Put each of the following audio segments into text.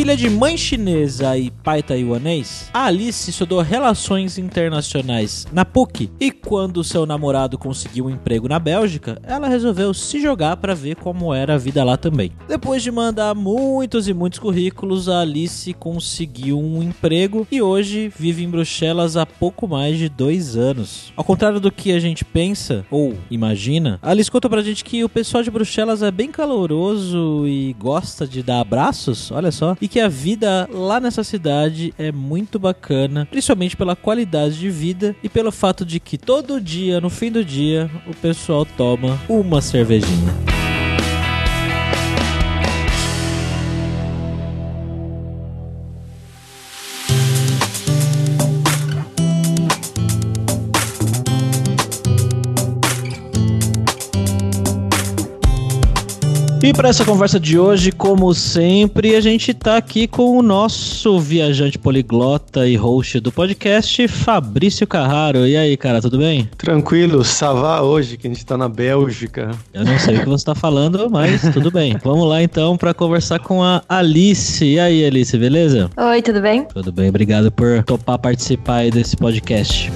Filha de mãe chinesa e pai taiwanês, a Alice estudou Relações Internacionais na PUC e quando seu namorado conseguiu um emprego na Bélgica, ela resolveu se jogar para ver como era a vida lá também. Depois de mandar muitos e muitos currículos, a Alice conseguiu um emprego e hoje vive em Bruxelas há pouco mais de dois anos. Ao contrário do que a gente pensa ou imagina, a Alice contou pra gente que o pessoal de Bruxelas é bem caloroso e gosta de dar abraços, olha só, e que a vida lá nessa cidade é muito bacana, principalmente pela qualidade de vida e pelo fato de que todo dia, no fim do dia, o pessoal toma uma cervejinha. E para essa conversa de hoje, como sempre, a gente tá aqui com o nosso viajante poliglota e host do podcast, Fabrício Carraro. E aí, cara, tudo bem? Tranquilo, Savá hoje, que a gente tá na Bélgica. Eu não sei o que você tá falando, mas tudo bem. Vamos lá então para conversar com a Alice. E aí, Alice, beleza? Oi, tudo bem? Tudo bem, obrigado por topar participar aí desse podcast.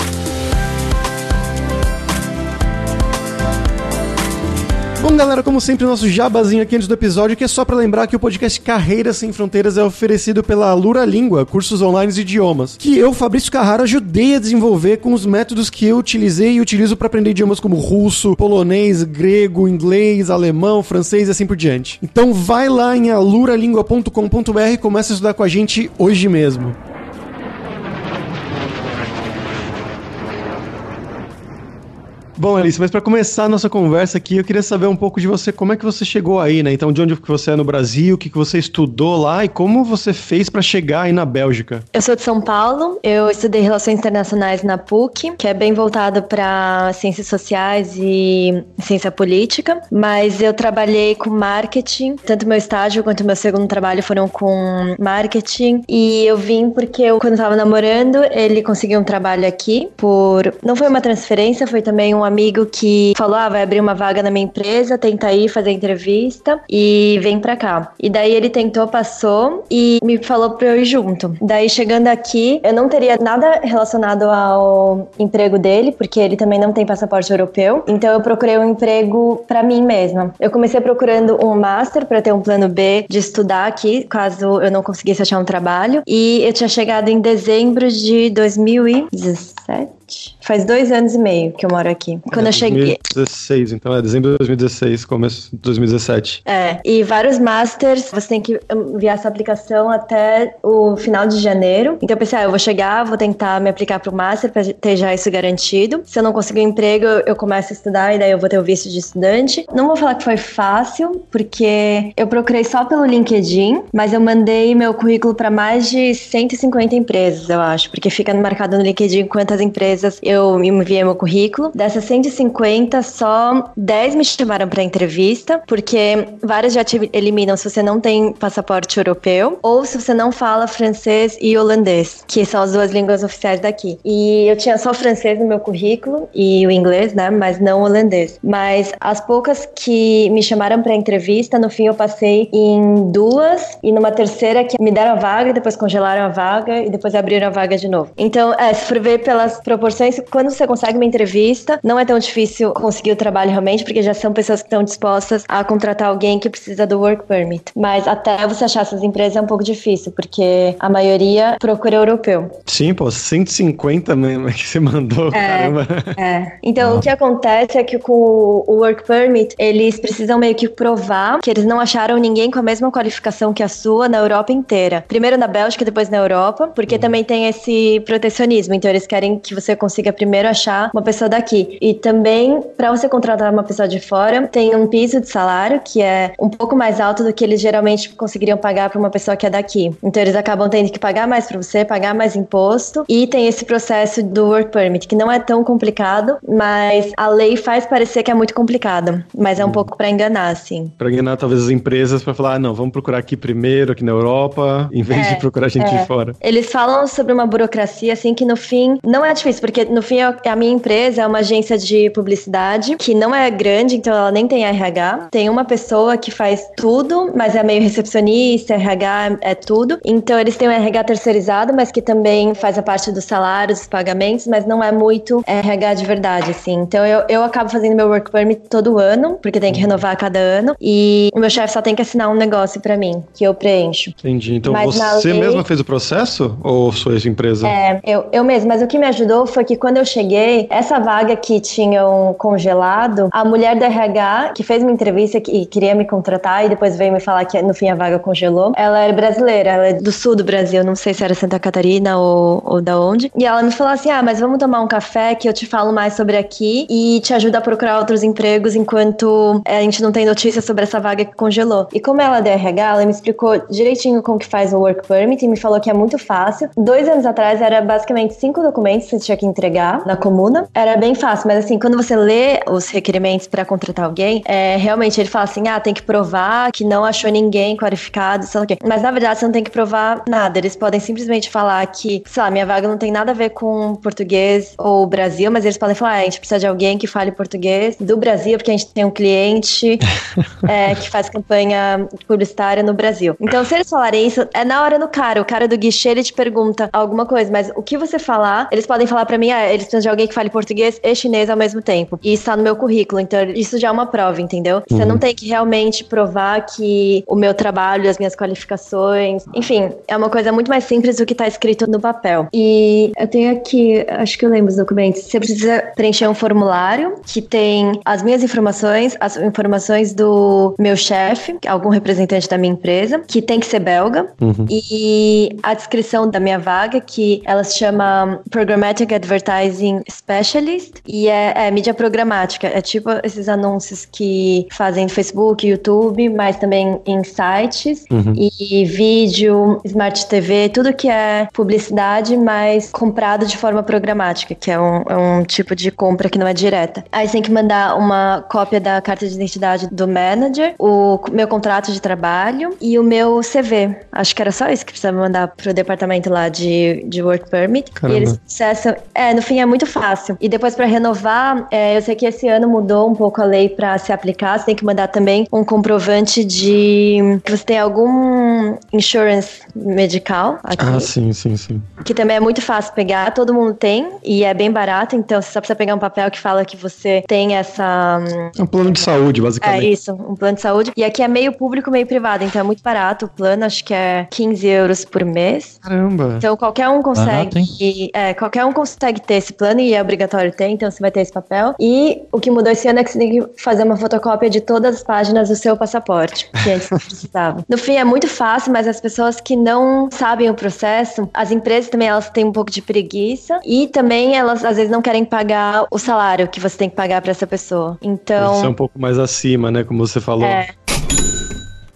Bom, galera, como sempre, nosso jabazinho aqui antes do episódio, que é só para lembrar que o podcast Carreiras Sem Fronteiras é oferecido pela Lura Língua, cursos online de idiomas, que eu, Fabrício Carraro, ajudei a desenvolver com os métodos que eu utilizei e utilizo para aprender idiomas como russo, polonês, grego, inglês, alemão, francês e assim por diante. Então vai lá em aluralingua.com.br e começa a estudar com a gente hoje mesmo. Bom, Alice, mas para começar a nossa conversa aqui, eu queria saber um pouco de você, como é que você chegou aí, né? Então, de onde você é no Brasil, o que, que você estudou lá e como você fez para chegar aí na Bélgica? Eu sou de São Paulo, eu estudei Relações Internacionais na PUC, que é bem voltado para ciências sociais e ciência política, mas eu trabalhei com marketing, tanto meu estágio quanto meu segundo trabalho foram com marketing, e eu vim porque eu, quando estava namorando, ele conseguiu um trabalho aqui por... Não foi uma transferência, foi também um amigo que falou: ah, vai abrir uma vaga na minha empresa, tenta aí fazer entrevista e vem pra cá. E daí ele tentou, passou e me falou pra eu ir junto. Daí chegando aqui, eu não teria nada relacionado ao emprego dele, porque ele também não tem passaporte europeu. Então eu procurei um emprego para mim mesma. Eu comecei procurando um master para ter um plano B de estudar aqui, caso eu não conseguisse achar um trabalho. E eu tinha chegado em dezembro de 2017. Faz dois anos e meio que eu moro aqui. Quando é, eu cheguei. 2016, então é dezembro de 2016, começo de 2017. É, e vários masters, você tem que enviar essa aplicação até o final de janeiro. Então eu pensei, ah, eu vou chegar, vou tentar me aplicar pro master pra ter já isso garantido. Se eu não conseguir um emprego, eu começo a estudar e daí eu vou ter o visto de estudante. Não vou falar que foi fácil, porque eu procurei só pelo LinkedIn, mas eu mandei meu currículo para mais de 150 empresas, eu acho, porque fica marcado no LinkedIn quantas empresas eu enviei meu currículo. Dessas 150, só 10 me chamaram para entrevista, porque várias já te eliminam se você não tem passaporte europeu ou se você não fala francês e holandês, que são as duas línguas oficiais daqui. E eu tinha só francês no meu currículo e o inglês, né, mas não holandês. Mas as poucas que me chamaram para entrevista, no fim eu passei em duas e numa terceira que me deram a vaga, depois congelaram a vaga e depois abriram a vaga de novo. Então, é, se for ver pelas proporções, quando você consegue uma entrevista, não é tão difícil conseguir o trabalho realmente, porque já são pessoas que estão dispostas a contratar alguém que precisa do work permit. Mas até você achar essas empresas é um pouco difícil, porque a maioria procura europeu. Sim, pô, 150 mesmo que você mandou, é, caramba. É. Então, ah. o que acontece é que com o work permit, eles precisam meio que provar que eles não acharam ninguém com a mesma qualificação que a sua na Europa inteira. Primeiro na Bélgica, depois na Europa, porque hum. também tem esse protecionismo. Então, eles querem que você consiga primeiro achar uma pessoa daqui. E também, para você contratar uma pessoa de fora, tem um piso de salário que é um pouco mais alto do que eles geralmente conseguiriam pagar para uma pessoa que é daqui. Então, eles acabam tendo que pagar mais para você, pagar mais imposto. E tem esse processo do work permit, que não é tão complicado, mas a lei faz parecer que é muito complicado. Mas é um hum. pouco para enganar, assim. Para enganar, talvez, as empresas para falar, ah, não, vamos procurar aqui primeiro, aqui na Europa, em vez é, de procurar gente é. de fora. Eles falam sobre uma burocracia, assim, que no fim não é difícil porque no fim a minha empresa é uma agência de publicidade que não é grande, então ela nem tem RH. Tem uma pessoa que faz tudo, mas é meio recepcionista, RH é tudo. Então eles têm um RH terceirizado, mas que também faz a parte dos salários, dos pagamentos, mas não é muito RH de verdade, assim. Então eu, eu acabo fazendo meu work permit todo ano, porque tem que renovar a cada ano. E o meu chefe só tem que assinar um negócio para mim, que eu preencho. Entendi. Então mas você lei... mesma fez o processo ou sua empresa? É, eu, eu mesma. Mas o que me ajudou foi que quando eu cheguei, essa vaga que tinham congelado, a mulher do RH, que fez uma entrevista e queria me contratar e depois veio me falar que no fim a vaga congelou, ela era brasileira, ela é do sul do Brasil, não sei se era Santa Catarina ou, ou da onde. E ela me falou assim: ah, mas vamos tomar um café que eu te falo mais sobre aqui e te ajuda a procurar outros empregos enquanto a gente não tem notícia sobre essa vaga que congelou. E como ela é da RH, ela me explicou direitinho como que faz o work permit e me falou que é muito fácil. Dois anos atrás era basicamente cinco documentos que você tinha que entregar na comuna. Era bem fácil, mas assim, quando você lê os requerimentos para contratar alguém, é, realmente ele fala assim: ah, tem que provar que não achou ninguém qualificado, sei lá o quê. Mas na verdade você não tem que provar nada. Eles podem simplesmente falar que, sei lá, minha vaga não tem nada a ver com português ou Brasil, mas eles podem falar: ah, a gente precisa de alguém que fale português do Brasil, porque a gente tem um cliente é, que faz campanha publicitária no Brasil. Então, se eles falarem isso, é na hora no cara. O cara do guichê, ele te pergunta alguma coisa, mas o que você falar, eles podem falar para mim, ah, eles precisam de alguém que fale português e chinês ao mesmo tempo. E está no meu currículo, então isso já é uma prova, entendeu? Uhum. Você não tem que realmente provar que o meu trabalho, as minhas qualificações, enfim, é uma coisa muito mais simples do que está escrito no papel. E eu tenho aqui, acho que eu lembro os documentos. Você precisa preencher um formulário que tem as minhas informações, as informações do meu chefe, algum representante da minha empresa, que tem que ser belga, uhum. e a descrição da minha vaga, que ela se chama Programmatic Advertising Specialist, e é, é mídia programática. É tipo esses anúncios que fazem no Facebook, YouTube, mas também em sites, uhum. e vídeo, Smart TV, tudo que é publicidade, mas comprado de forma programática, que é um, é um tipo de compra que não é direta. Aí você tem que mandar uma cópia da carta de identidade do manager, o meu contrato de trabalho e o meu CV. Acho que era só isso que precisava mandar pro departamento lá de, de work permit. Caramba. E eles processam. É, no fim é muito fácil. E depois para renovar, é, eu sei que esse ano mudou um pouco a lei para se aplicar. Você tem que mandar também um comprovante de que você tem algum insurance medical. Aqui, ah, sim, sim, sim. Que também é muito fácil pegar, todo mundo tem e é bem barato. Então você só precisa pegar um papel que fala que você tem essa. É um plano de saúde, basicamente. É isso, um plano de saúde. E aqui é meio público, meio privado. Então é muito barato o plano, acho que é 15 euros por mês. Caramba. Então qualquer um consegue. Barato, é, qualquer um consegue ter esse plano e é obrigatório ter, então você vai ter esse papel. E o que mudou esse ano é que você tem que fazer uma fotocópia de todas as páginas do seu passaporte, que antes não precisava. No fim é muito fácil, mas as pessoas que não sabem o processo, as empresas também elas têm um pouco de preguiça e também elas às vezes não querem pagar o salário que você tem que pagar para essa pessoa. Então. Isso é um pouco mais acima, né? Como você falou. É.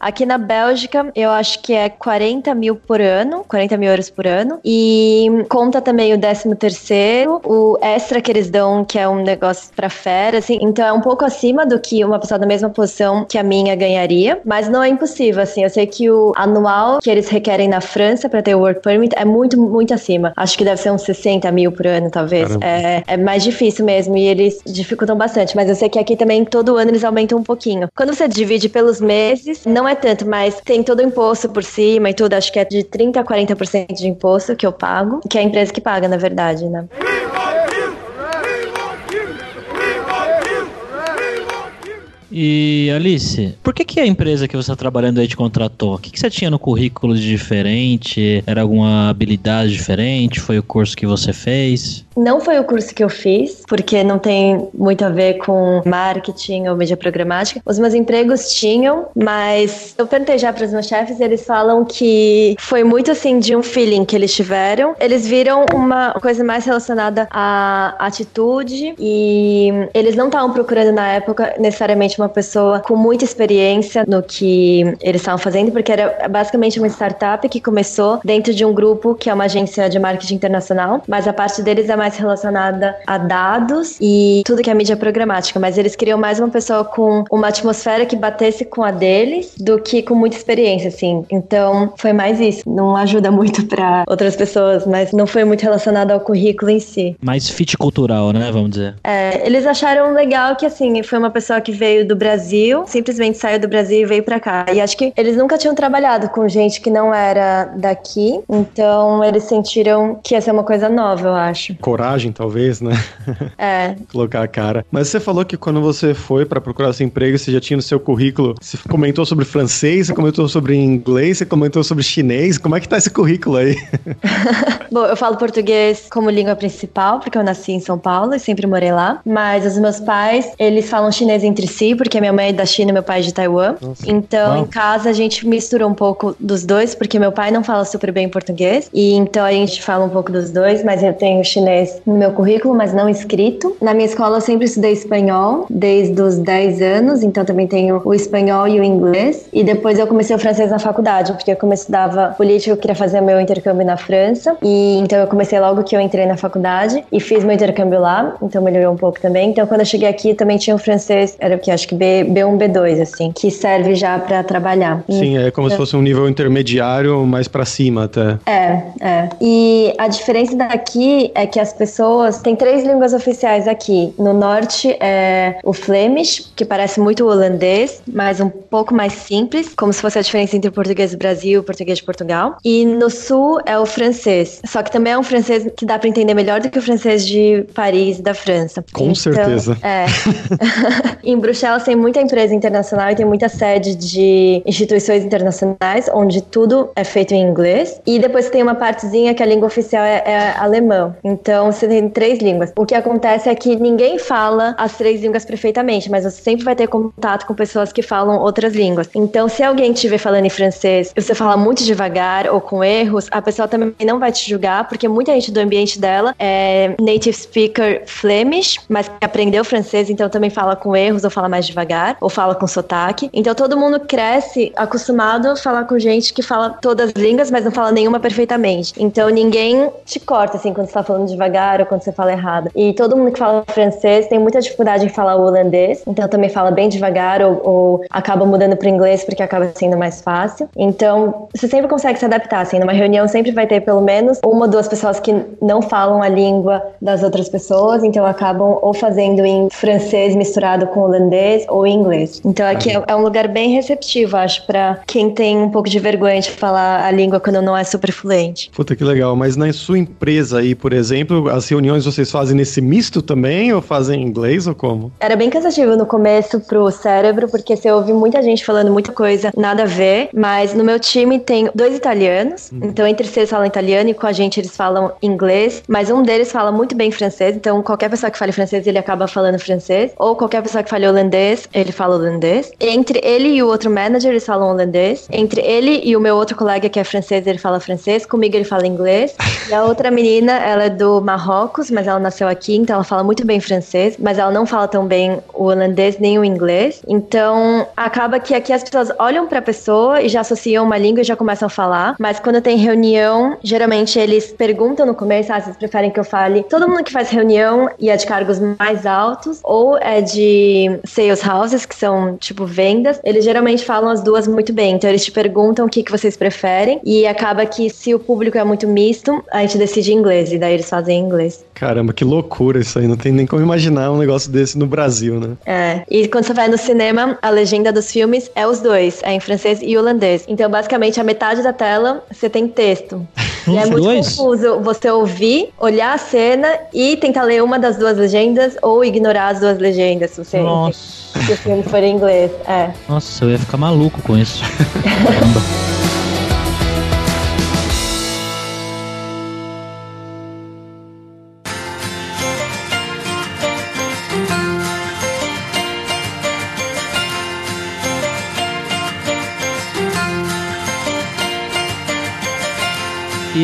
Aqui na Bélgica, eu acho que é 40 mil por ano, 40 mil euros por ano. E conta também o 13 terceiro, o extra que eles dão, que é um negócio pra férias, assim. Então é um pouco acima do que uma pessoa da mesma posição que a minha ganharia. Mas não é impossível, assim. Eu sei que o anual que eles requerem na França para ter o work permit é muito, muito acima. Acho que deve ser uns 60 mil por ano, talvez. É, é mais difícil mesmo e eles dificultam bastante. Mas eu sei que aqui também todo ano eles aumentam um pouquinho. Quando você divide pelos meses, não é tanto, mas tem todo o imposto por cima e tudo. Acho que é de 30% a 40% de imposto que eu pago, que é a empresa que paga, na verdade, né? E Alice, por que, que a empresa que você está trabalhando aí te contratou? O que, que você tinha no currículo de diferente? Era alguma habilidade diferente? Foi o curso que você fez? Não foi o curso que eu fiz, porque não tem muito a ver com marketing ou mídia programática. Os meus empregos tinham, mas eu perguntei já para os meus chefes eles falam que foi muito assim de um feeling que eles tiveram. Eles viram uma coisa mais relacionada à atitude e eles não estavam procurando na época necessariamente uma uma pessoa com muita experiência no que eles estavam fazendo, porque era basicamente uma startup que começou dentro de um grupo que é uma agência de marketing internacional, mas a parte deles é mais relacionada a dados e tudo que é mídia programática, mas eles queriam mais uma pessoa com uma atmosfera que batesse com a deles do que com muita experiência, assim. Então, foi mais isso. Não ajuda muito para outras pessoas, mas não foi muito relacionado ao currículo em si. Mais fit cultural, né? Vamos dizer. É, eles acharam legal que, assim, foi uma pessoa que veio do Brasil, simplesmente saiu do Brasil e veio para cá. E acho que eles nunca tinham trabalhado com gente que não era daqui, então eles sentiram que ia ser uma coisa nova, eu acho. Coragem, talvez, né? É. Colocar a cara. Mas você falou que quando você foi para procurar seu emprego, você já tinha no seu currículo, você comentou sobre francês, você comentou sobre inglês, você comentou sobre chinês. Como é que tá esse currículo aí? Bom, eu falo português como língua principal, porque eu nasci em São Paulo e sempre morei lá. Mas os meus pais, eles falam chinês entre si, porque minha mãe é da China e meu pai é de Taiwan. Nossa. Então, Uau. em casa, a gente mistura um pouco dos dois, porque meu pai não fala super bem português. E então a gente fala um pouco dos dois, mas eu tenho chinês no meu currículo, mas não escrito. Na minha escola, eu sempre estudei espanhol, desde os 10 anos, então também tenho o espanhol e o inglês. E depois eu comecei o francês na faculdade, porque como eu estudava política, eu queria fazer meu intercâmbio na França. E então eu comecei logo que eu entrei na faculdade e fiz meu intercâmbio lá, então melhorou um pouco também. Então quando eu cheguei aqui, também tinha o francês, era o que acho que B, B1, B2, assim, que serve já pra trabalhar. Sim, é como se fosse um nível intermediário mais pra cima até. É, é. E a diferença daqui é que as pessoas. Tem três línguas oficiais aqui. No norte é o Flemish, que parece muito holandês, mas um pouco mais simples, como se fosse a diferença entre o português do Brasil e o português de Portugal. E no sul é o francês. Só que também é um francês que dá pra entender melhor do que o francês de Paris, da França. Com Então, certeza. É. em Bruxelas tem muita empresa internacional e tem muita sede de instituições internacionais, onde tudo é feito em inglês. E depois tem uma partezinha que a língua oficial é, é alemão. Então você tem três línguas. O que acontece é que ninguém fala as três línguas perfeitamente, mas você sempre vai ter contato com pessoas que falam outras línguas. Então, se alguém estiver falando em francês e você fala muito devagar ou com erros, a pessoa também não vai te julgar, porque muita gente do ambiente dela é native speaker Flemish, mas aprendeu francês, então também fala com erros ou fala mais devagar, ou fala com sotaque. Então todo mundo cresce acostumado a falar com gente que fala todas as línguas, mas não fala nenhuma perfeitamente. Então ninguém te corta assim quando você tá falando devagar ou quando você fala errado. E todo mundo que fala francês tem muita dificuldade em falar holandês, então também fala bem devagar ou, ou acaba mudando para inglês porque acaba sendo mais fácil. Então você sempre consegue se adaptar, assim, numa reunião sempre vai ter pelo menos uma ou duas pessoas que não falam a língua das outras pessoas, então acabam ou fazendo em francês misturado com holandês ou em inglês. Então aqui é, é um lugar bem receptivo, acho, para quem tem um pouco de vergonha de falar a língua quando não é super fluente. Puta que legal. Mas na sua empresa aí, por exemplo, as reuniões vocês fazem nesse misto também ou fazem em inglês ou como? Era bem cansativo no começo pro cérebro, porque você ouve muita gente falando muita coisa, nada a ver, mas no meu time tem dois italianos, então entre eles falam italiano e com a gente eles falam inglês, mas um deles fala muito bem francês, então qualquer pessoa que fale francês ele acaba falando francês, ou qualquer pessoa que fale holandês, ele fala holandês. Entre ele e o outro manager eles falam holandês, entre ele e o meu outro colega que é francês, ele fala francês, comigo ele fala inglês, e a outra menina, ela é do Marrocos, mas ela nasceu aqui, então ela fala muito bem francês, mas ela não fala tão bem o holandês nem o inglês. Então, acaba que aqui as pessoas olham pra pessoa e já associam uma língua e já começam a falar, mas quando tem reunião, geralmente eles perguntam no começo, ah, vocês preferem que eu fale? Todo mundo que faz reunião e é de cargos mais altos ou é de sales houses, que são tipo vendas, eles geralmente falam as duas muito bem. Então eles te perguntam o que, que vocês preferem e acaba que se o público é muito misto, a gente decide em inglês e daí eles fazem em inglês. Caramba, que loucura isso aí. Não tem nem como imaginar um negócio desse no Brasil, né? É. E quando você vai no cinema, a legenda dos filmes é os dois, é em francês e holandês. Então, basicamente, a metade da tela você tem texto. E é muito dois? confuso você ouvir, olhar a cena e tentar ler uma das duas legendas ou ignorar as duas legendas, se você Nossa. se o filme for em inglês. É. Nossa, eu ia ficar maluco com isso. Caramba.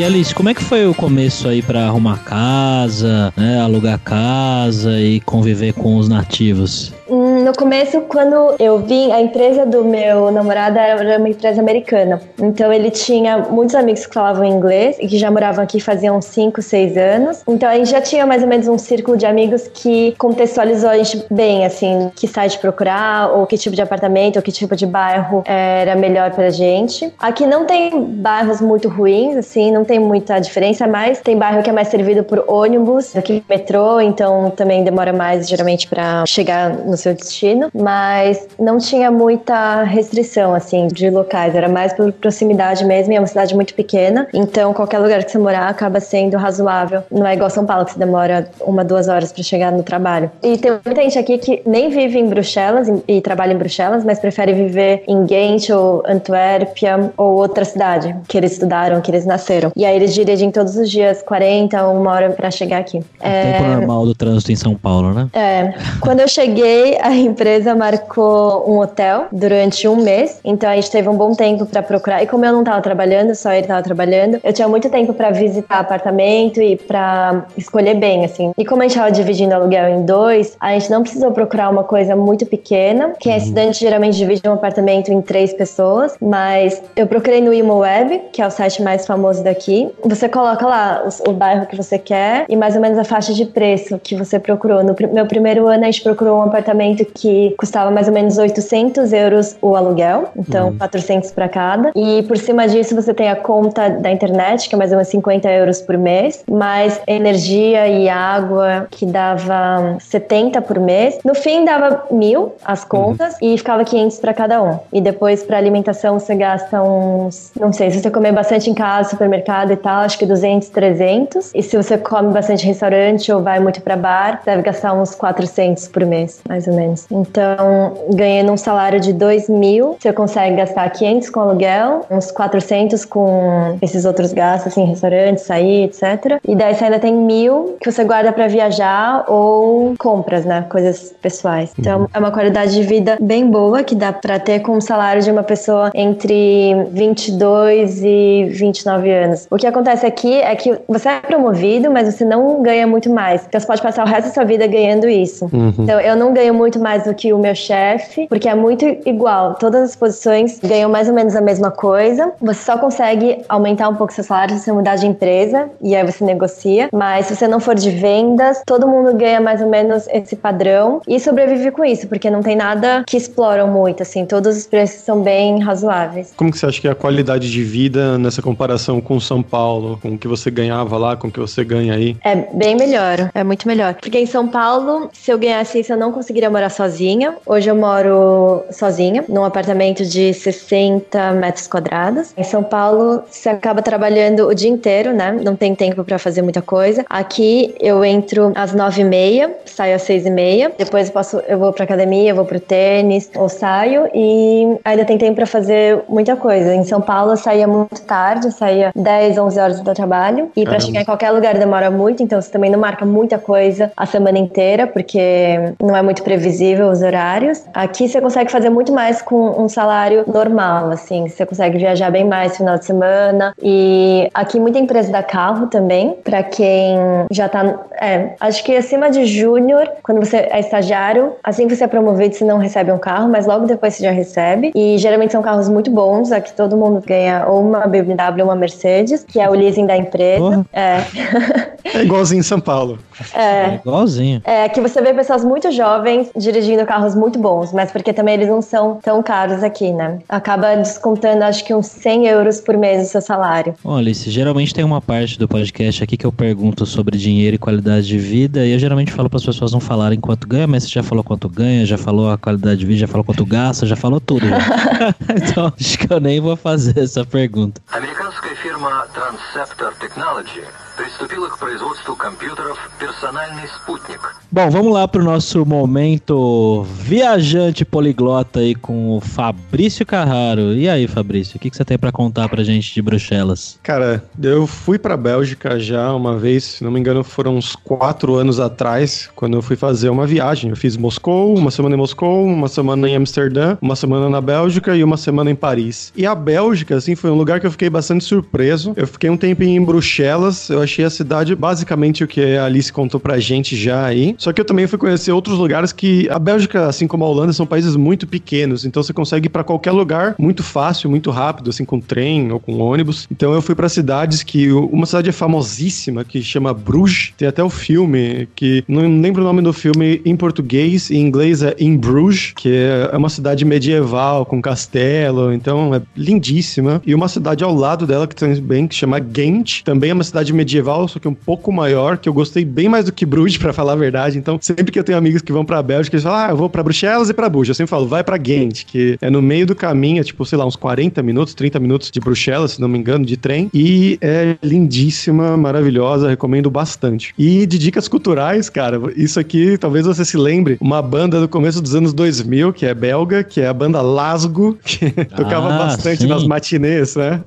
E Alice, como é que foi o começo aí pra arrumar casa, né, alugar casa e conviver com os nativos? Hum, No começo, quando eu vim, a empresa do meu namorado era uma empresa americana. Então ele tinha muitos amigos que falavam inglês e que já moravam aqui faziam 5, 6 anos. Então a gente já tinha mais ou menos um círculo de amigos que contextualizou a gente bem, assim, que site procurar, ou que tipo de apartamento, ou que tipo de bairro era melhor pra gente. Aqui não tem bairros muito ruins, assim, não tem muita diferença, mas tem bairro que é mais servido por ônibus que metrô, então também demora mais geralmente pra chegar no seu destino, mas não tinha muita restrição assim de locais, era mais por proximidade mesmo, e é uma cidade muito pequena, então qualquer lugar que você morar acaba sendo razoável. Não é igual São Paulo que você demora uma, duas horas pra chegar no trabalho. E tem muita gente aqui que nem vive em Bruxelas e, e trabalha em Bruxelas, mas prefere viver em Ghent ou Antuérpia ou outra cidade que eles estudaram, que eles nasceram. E aí eles dirigem todos os dias 40 ou uma hora pra chegar aqui. O tempo normal do trânsito em São Paulo, né? É, quando eu cheguei, a empresa marcou um hotel durante um mês, então a gente teve um bom tempo pra procurar. E como eu não tava trabalhando, só ele tava trabalhando, eu tinha muito tempo pra visitar apartamento e pra escolher bem, assim. E como a gente tava dividindo aluguel em dois, a gente não precisou procurar uma coisa muito pequena. Quem é estudante geralmente divide um apartamento em três pessoas, mas eu procurei no ImoWeb, que é o site mais famoso daqui. Você coloca lá os- o, bairro que você quer e mais ou menos a faixa de preço que você procurou. No pr- meu primeiro ano, a gente procurou um apartamento que custava mais ou menos 800 euros o aluguel, então 400 para cada. E por cima disso, você tem a conta da internet, que é mais ou menos 50 euros por mês, mais energia e água, que dava 70 por mês. No fim, dava mil as contas e ficava 500 para cada um. E depois, para alimentação, você gasta uns, não sei, se você comer bastante em casa, supermercado e tal, acho que 200, 300. E se você come bastante em restaurante ou vai muito para bar, deve gastar uns 400 por mês, mais ou menos. Então, ganhando um salário de 2 mil, você consegue gastar 500 com aluguel, uns 400 com esses outros gastos, assim, restaurante, sair, etc. E daí você ainda tem mil que você guarda para viajar ou compras, né? Coisas pessoais. Então, é uma qualidade de vida bem boa que dá para ter com o salário de uma pessoa entre 22 e 29 anos. O que acontece aqui é que você é promovido, mas você não ganha muito mais. Então, você pode passar o resto da sua vida ganhando isso. Então, eu não ganho muito mais do que o meu chefe, porque é muito igual. Todas as posições ganham mais ou menos a mesma coisa. Você só consegue aumentar um pouco seu salário se você mudar de empresa, e aí você negocia. Mas se você não for de vendas, todo mundo ganha mais ou menos esse padrão e sobrevive com isso, porque não tem nada que exploram muito, assim. Todos os preços são bem razoáveis. Como que você acha que é a qualidade de vida nessa comparação com São Paulo, com o que você ganhava lá, com o que você ganha aí? É bem melhor, é muito melhor. Porque em São Paulo, se eu ganhasse isso, eu não conseguiria morar sozinha. Hoje eu moro sozinha, num apartamento de 60 metros quadrados. Em São Paulo, você acaba trabalhando o dia inteiro, né? Não tem tempo pra fazer muita coisa. Aqui eu entro às nove e meia, saio às seis e meia. Depois eu, posso, eu vou pra academia, eu vou pro tênis, ou saio e ainda tem tempo pra fazer muita coisa. Em São Paulo eu saía muito tarde, saía 10, 11 horas do trabalho. E Caramba. chegar em qualquer lugar demora muito, então você também não marca muita coisa a semana inteira, porque não é muito previsível os horários. Aqui você consegue fazer muito mais com um salário normal, assim, você consegue viajar bem mais no final de semana. E aqui muita empresa dá carro também, pra quem já tá. É, acho que acima de júnior, quando você é estagiário, assim que você é promovido, você não recebe um carro, mas logo depois você já recebe. E geralmente são carros muito bons, aqui todo mundo ganha ou uma BMW ou uma Mercedes, que é o leasing da empresa. É. É igualzinho em São Paulo. É igualzinho. É que você vê pessoas muito jovens dirigindo carros muito bons, mas porque também eles não são tão caros aqui, né? Acaba descontando acho que uns 100 euros por mês do seu salário. Bom, Alice, geralmente tem uma parte do podcast aqui que eu pergunto sobre dinheiro e qualidade de vida, e eu geralmente falo para as pessoas não falarem quanto ganha, mas você já falou quanto ganha, já falou a qualidade de vida, já falou quanto gasta, já falou tudo. já. então, acho que eu nem vou fazer essa pergunta. Американская фирма Transceptor Technology приступила к производству компьютеров «Персональный спутник». Bom, vamos lá pro nosso momento viajante poliglota aí com o Fabrício Carraro. E aí, Fabrício, o que, que você tem para contar pra gente de Bruxelas? Cara, eu fui pra Bélgica já uma vez, se não me engano, foram uns quatro anos atrás, quando eu fui fazer uma viagem. Eu fiz Moscou, uma semana em Moscou, uma semana em Amsterdã, uma semana na Bélgica e uma semana em Paris. E a Bélgica, assim, foi um lugar que eu fiquei bastante surpreso. Eu fiquei um tempinho em Bruxelas, eu achei a cidade basicamente o que a Alice contou pra gente já aí. Só que eu também fui conhecer outros lugares que a Bélgica, assim como a Holanda, são países muito pequenos, então você consegue ir para qualquer lugar muito fácil, muito rápido, assim com trem ou com ônibus. Então eu fui para cidades que uma cidade é famosíssima que chama Bruges, tem até o filme que não lembro o nome do filme em português, em inglês é In Bruges, que é uma cidade medieval com castelo, então é lindíssima. E uma cidade ao lado dela que também que chama Ghent, também é uma cidade medieval, só que um pouco maior, que eu gostei bem mais do que Bruges, para falar a verdade. Então, sempre que eu tenho amigos que vão para Bélgica, eles falam: "Ah, eu vou para Bruxelas e para Bruges". Eu sempre falo: "Vai para Ghent", que é no meio do caminho, é tipo, sei lá, uns 40 minutos, 30 minutos de Bruxelas, se não me engano, de trem, e é lindíssima, maravilhosa, recomendo bastante. E de dicas culturais, cara, isso aqui, talvez você se lembre, uma banda do começo dos anos 2000, que é belga, que é a banda Lasgo, que tocava Ah, bastante sim. nas matinês, né?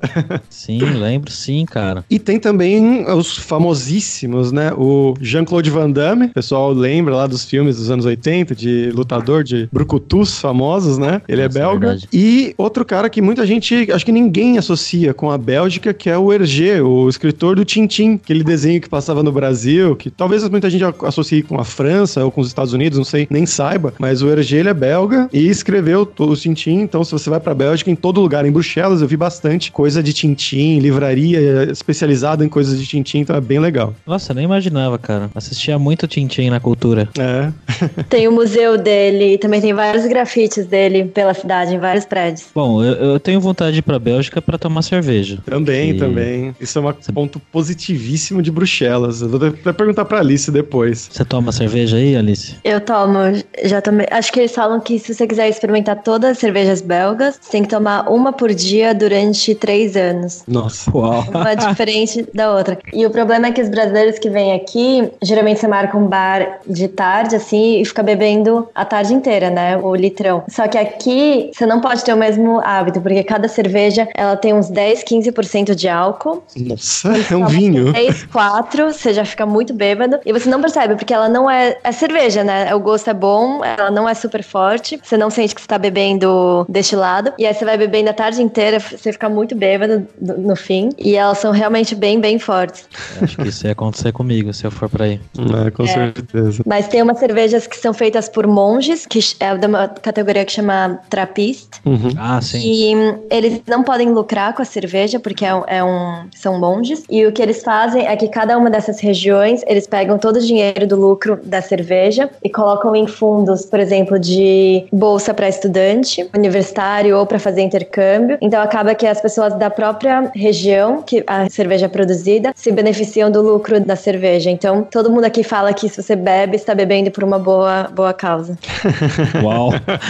Sim, lembro sim, cara. E tem também os famosíssimos, né? O Jean-Claude Van Damme, o pessoal lembra lá dos filmes dos anos 80, de lutador de brucutus famosos, né? Ele Nossa, é é belga. verdade. e outro cara que muita gente, acho que ninguém associa com a Bélgica, que é o Hergé, o escritor do Tintim, aquele desenho que passava no Brasil, que talvez muita gente associe com a França ou com os Estados Unidos, não sei, nem saiba, mas o Hergé ele é belga e escreveu o Tintim, então se você vai pra Bélgica, em todo lugar, em Bruxelas, eu vi bastante coisa de Tintim, livraria especializada em coisas de Tintim, então é bem legal. Nossa, eu nem imaginava, cara. Assistia muito Tintin na cultura. É. Tem o museu dele, também tem vários grafites dele pela cidade, em vários prédios. Bom, eu, eu tenho vontade de ir pra Bélgica pra tomar cerveja. Também, E- também. Isso é um ponto positivíssimo de Bruxelas. Eu vou até perguntar pra Alice depois. Você toma cerveja aí, Alice? Eu tomo, já tomei. Acho que eles falam que se você quiser experimentar todas as cervejas belgas, você tem que tomar uma por dia durante três anos. Nossa. Uau. Uma diferente da outra. E o problema é que os brasileiros que vêm aqui, geralmente você marca um bar de tarde, assim, e fica bebendo a tarde inteira, né? O litrão. Só que aqui, você não pode ter o mesmo hábito, porque cada cerveja, ela tem uns 10, 15% de álcool. Nossa, é um vinho. 3, 4, você já fica muito bêbado. E você não percebe, porque ela não é. É cerveja, né? O gosto é bom, ela não é super forte. Você não sente que você tá bebendo destilado. E aí você vai bebendo a tarde inteira, você fica muito bêbado no no fim. E elas são realmente bem, bem fortes. Acho que isso ia acontecer comigo se eu for pra aí. É, com certeza. Mas tem umas cervejas que são feitas por monges, que é uma categoria que chama Trappist. Uhum. Ah, sim. E eles não podem lucrar com a cerveja, porque é um, é um- são monges. E o que eles fazem é que cada uma dessas regiões, eles pegam todo o dinheiro do lucro da cerveja e colocam em fundos, por exemplo, de bolsa para estudante, universitário ou para fazer intercâmbio. Então acaba que as pessoas da própria região que a cerveja é produzida se beneficiam do lucro da cerveja. Então todo mundo aqui fala que se você bebe, está bebendo por uma boa, boa causa. Uau.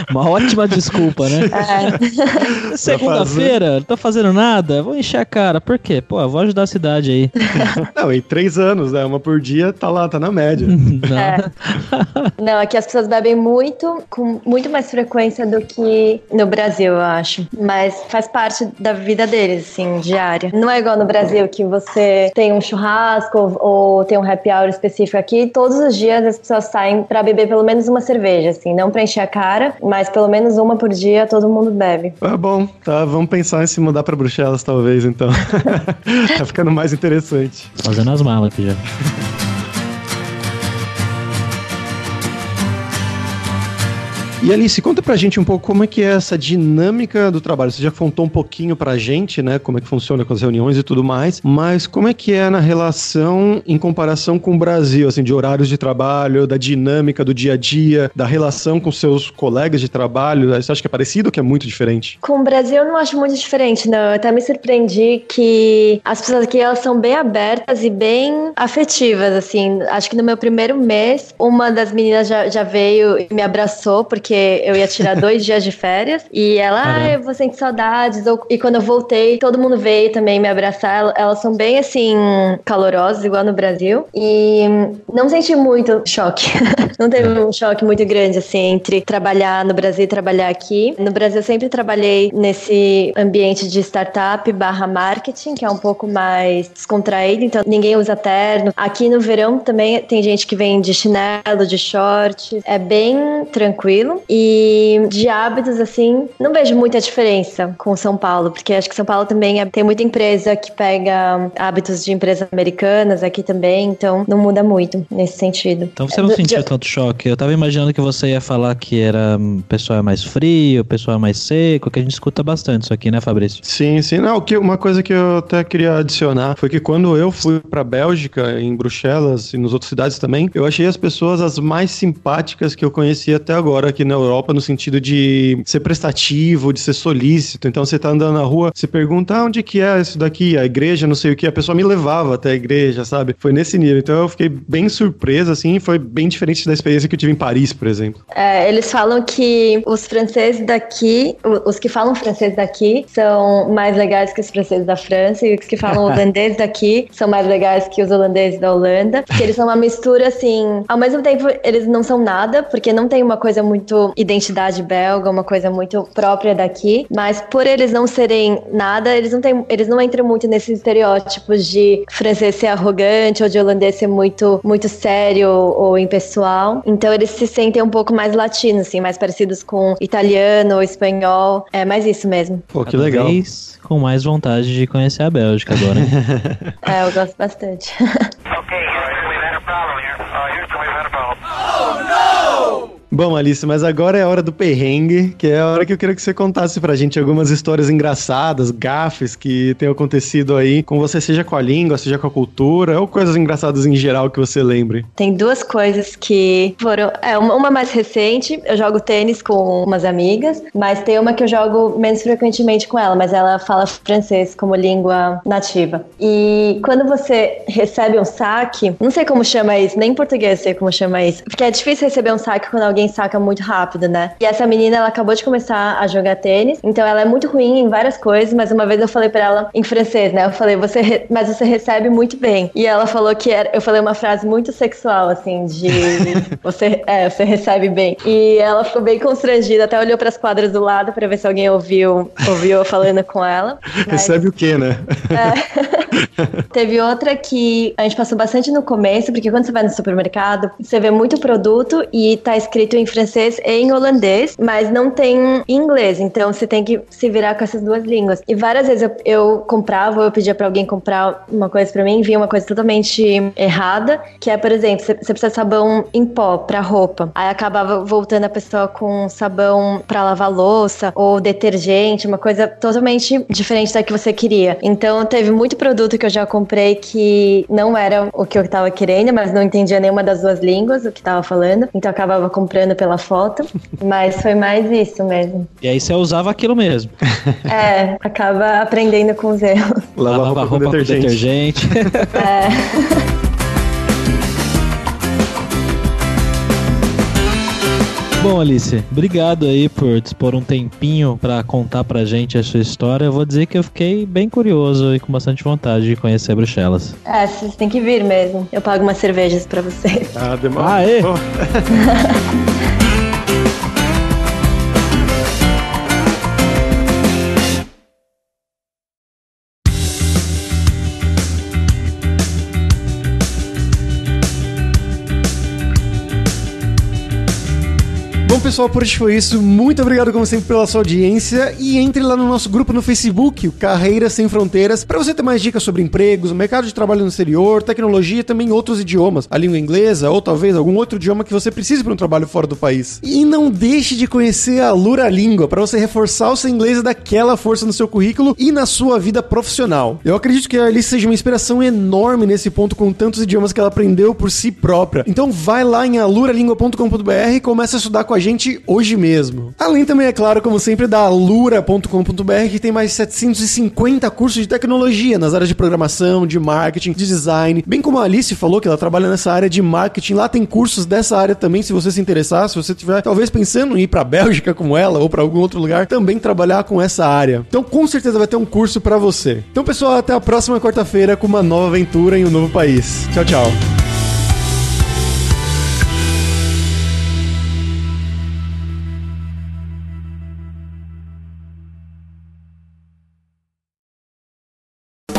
Uma ótima desculpa, né? É. Segunda-feira, não tô fazendo nada, vou encher a cara. Por quê? Pô, eu vou ajudar a cidade aí. Não, em três anos, né? Uma por dia, tá lá, tá na média. Não. É. Não, aqui as pessoas bebem muito, com muito mais frequência do que no Brasil, eu acho. Mas faz parte da vida deles, assim, diária. Não é igual no Brasil que você tem um churrasco ou, ou tem um happy hour específico aqui. Todos os dias as pessoas saem pra beber pelo menos uma cerveja, assim, não pra encher a cara, mas pelo menos uma por dia todo mundo bebe. Ah, bom, tá. Vamos pensar em se mudar pra Bruxelas, talvez, então. tá ficando mais interessante. Fazendo as malas aqui já. E Alice, conta pra gente um pouco como é que é essa dinâmica do trabalho. Você já contou um pouquinho pra gente, né, como é que funciona com as reuniões e tudo mais, mas como é que é na relação em comparação com o Brasil, assim, de horários de trabalho, da dinâmica do dia a dia, da relação com seus colegas de trabalho? Você acha que é parecido ou que é muito diferente? Com o Brasil eu não acho muito diferente, não. Eu até me surpreendi que as pessoas aqui elas são bem abertas e bem afetivas, assim. Acho que no meu primeiro mês, uma das meninas já, já veio e me abraçou, porque eu ia tirar dois dias de férias. E ela, Caramba. ah, eu vou sentir saudades. E quando eu voltei, todo mundo veio também me abraçar. El- Elas são bem, assim, calorosas, igual no Brasil. E não senti muito choque. não teve um choque muito grande, assim, entre trabalhar no Brasil e trabalhar aqui. No Brasil, eu sempre trabalhei nesse ambiente de startup barra marketing, que é um pouco mais descontraído, então ninguém usa terno. Aqui no verão também tem gente que vem de chinelo, de short. É bem tranquilo. Janeiro. E de hábitos, assim, não vejo muita diferença com São Paulo, porque acho que São Paulo também é, tem muita empresa que pega hábitos de empresas americanas aqui também, então não muda muito nesse sentido. Então você não sentiu de- tanto choque? Eu tava imaginando que você ia falar que era hum, o pessoal é mais frio, o pessoal é mais seco, que a gente escuta bastante isso aqui, né, Fabrício? Sim, sim. Não, que uma coisa que eu até queria adicionar foi que quando eu fui pra Bélgica, em Bruxelas e nas outras cidades também, eu achei as pessoas as mais simpáticas que eu conheci até agora aqui na Europa, no sentido de ser prestativo, de ser solícito. Então você tá andando na rua, você pergunta ah, onde que é isso daqui, a igreja, não sei o que, a pessoa me levava até a igreja, sabe? Foi nesse nível. Então eu fiquei bem surpreso, assim, foi bem diferente da experiência que eu tive em Paris, por exemplo. É, eles falam que os franceses daqui, os que falam francês daqui, são mais legais que os franceses da França, e os que falam holandês daqui são mais legais que os holandeses da Holanda, porque eles são uma mistura assim. Ao mesmo tempo, eles não são nada, porque não tem uma coisa muito identidade belga, uma coisa muito própria daqui, mas por eles não serem nada, eles não têm, eles não entram muito nesses estereótipos de francês ser arrogante ou de holandês ser muito, muito sério ou impessoal. Então eles se sentem um pouco mais latinos, assim, mais parecidos com italiano, espanhol. É mais isso mesmo. Pô, que Cada legal. vez com mais vontade de conhecer a Bélgica agora. hein? É, eu gosto bastante. Bom, Alice, mas agora é a hora do perrengue, que é a hora que eu queria que você contasse pra gente algumas histórias engraçadas, gafes que tenham acontecido aí com você, seja com a língua, seja com a cultura, ou coisas engraçadas em geral que você lembre. Tem duas coisas que foram. É, uma, mais recente, eu jogo tênis com umas amigas, mas tem uma que eu jogo menos frequentemente com ela, mas ela fala francês como língua nativa. E quando você recebe um saque, não sei como chama isso, nem em português sei como chama isso, porque é difícil receber um saque quando alguém saca muito rápido, né? E essa menina, ela acabou de começar a jogar tênis, então ela é muito ruim em várias coisas, mas uma vez eu falei pra ela em francês, né? Eu falei, você, re- mas você recebe muito bem. E ela falou que era, eu falei uma frase muito sexual, assim, de você, é, você recebe bem. E ela ficou bem constrangida, até olhou pras quadras do lado pra ver se alguém ouviu, ouviu eu falando com ela. Mas- Recebe o quê, né? Teve outra que a gente passou bastante no começo, porque quando você vai no supermercado, você vê muito produto e tá escrito em francês e em holandês, mas não tem em inglês, então você tem que se virar com essas duas línguas. E várias vezes eu, eu comprava ou eu pedia pra alguém comprar uma coisa pra mim, vinha uma coisa totalmente errada, que é, por exemplo, você, precisa de sabão em pó pra roupa. Aí acabava voltando a pessoa com sabão pra lavar louça ou detergente, uma coisa totalmente diferente da que você queria. Então teve muito produto que eu já comprei que não era o que eu tava querendo, mas não entendia nenhuma das duas línguas o que tava falando. Então eu acabava comprando pela foto. Mas foi mais isso mesmo. e aí você usava aquilo mesmo. É, acaba aprendendo com os erros. Lavar roupa, com detergente. Bom, Alice, obrigado aí por dispor um tempinho pra contar pra gente a sua história. Eu vou dizer que eu fiquei bem curioso e com bastante vontade de conhecer Bruxelas. É, vocês têm que vir mesmo. Eu pago umas cervejas pra vocês. Ah, demora. Aê! Pô, pessoal, por hoje foi isso. Muito obrigado, como sempre, pela sua audiência. E entre lá no nosso grupo no Facebook, o Carreiras Sem Fronteiras, para você ter mais dicas sobre empregos, mercado de trabalho no exterior, tecnologia e também outros idiomas, a língua inglesa ou talvez algum outro idioma que você precise para um trabalho fora do país. E não deixe de conhecer a Lura Língua para você reforçar o seu inglês e dar aquela força no seu currículo e na sua vida profissional. Eu acredito que a Alice seja uma inspiração enorme nesse ponto com tantos idiomas que ela aprendeu por si própria. Então vai lá em aluralingua.com.br e começa a estudar com a gente hoje mesmo. Além também, é claro, como sempre, da alura.com.br, que tem mais de 750 cursos de tecnologia nas áreas de programação, de marketing, de design. Bem como a Alice falou que ela trabalha nessa área de marketing, lá tem cursos dessa área também, se você se interessar, se você estiver talvez pensando em ir pra Bélgica como ela ou pra algum outro lugar, também trabalhar com essa área. Então, com certeza vai ter um curso pra você. Então, pessoal, até a próxima quarta-feira com uma nova aventura em um novo país. Tchau, tchau.